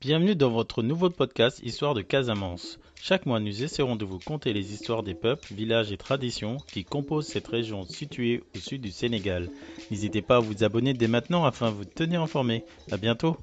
Bienvenue dans votre nouveau podcast Histoire de Casamance. Chaque mois, nous essaierons de vous conter les histoires des peuples, villages et traditions qui composent cette région située au sud du Sénégal. N'hésitez pas à vous abonner dès maintenant afin de vous tenir informé. À bientôt.